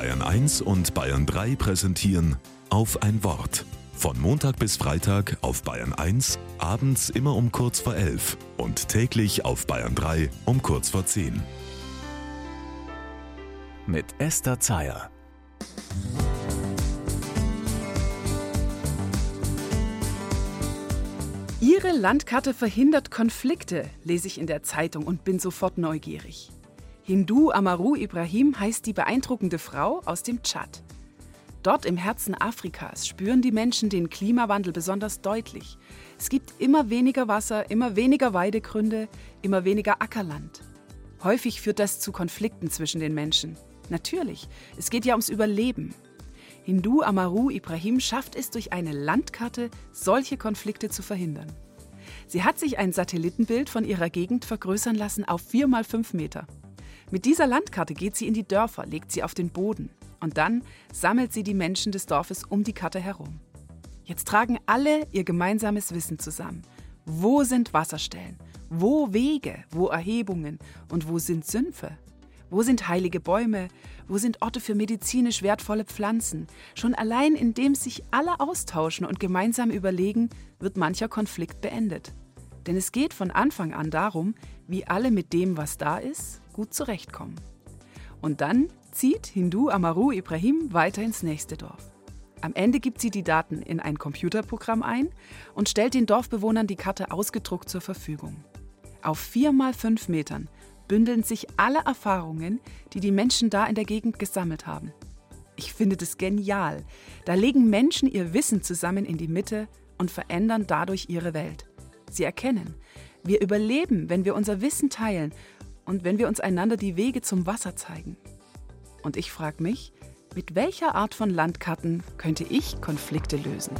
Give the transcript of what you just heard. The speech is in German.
Bayern 1 und Bayern 3 präsentieren auf ein Wort. Von Montag bis Freitag auf Bayern 1, abends immer um kurz vor 11 und täglich auf Bayern 3 um kurz vor 10. Mit Esther Zeyer. Ihre Landkarte verhindert Konflikte, lese ich in der Zeitung und bin sofort neugierig. Hindu Amaru Ibrahim heißt die beeindruckende Frau aus dem Tschad. Dort im Herzen Afrikas spüren die Menschen den Klimawandel besonders deutlich. Es gibt immer weniger Wasser, immer weniger Weidegründe, immer weniger Ackerland. Häufig führt das zu Konflikten zwischen den Menschen. Natürlich, es geht ja ums Überleben. Hindu Amaru Ibrahim schafft es durch eine Landkarte, solche Konflikte zu verhindern. Sie hat sich ein Satellitenbild von ihrer Gegend vergrößern lassen auf 4 mal 5 Meter. Mit dieser Landkarte geht sie in die Dörfer, legt sie auf den Boden und dann sammelt sie die Menschen des Dorfes um die Karte herum. Jetzt tragen alle ihr gemeinsames Wissen zusammen. Wo sind Wasserstellen? Wo Wege? Wo Erhebungen? Und wo sind Sümpfe? Wo sind heilige Bäume? Wo sind Orte für medizinisch wertvolle Pflanzen? Schon allein indem sich alle austauschen und gemeinsam überlegen, wird mancher Konflikt beendet. Denn es geht von Anfang an darum, wie alle mit dem, was da ist, gut zurechtkommen. Und dann zieht Hindu Amaru Ibrahim weiter ins nächste Dorf. Am Ende gibt sie die Daten in ein Computerprogramm ein und stellt den Dorfbewohnern die Karte ausgedruckt zur Verfügung. Auf vier mal fünf Metern bündeln sich alle Erfahrungen, die die Menschen da in der Gegend gesammelt haben. Ich finde das genial. Da legen Menschen ihr Wissen zusammen in die Mitte und verändern dadurch ihre Welt. Sie erkennen, wir überleben, wenn wir unser Wissen teilen und wenn wir uns einander die Wege zum Wasser zeigen. Und ich frage mich, mit welcher Art von Landkarten könnte ich Konflikte lösen?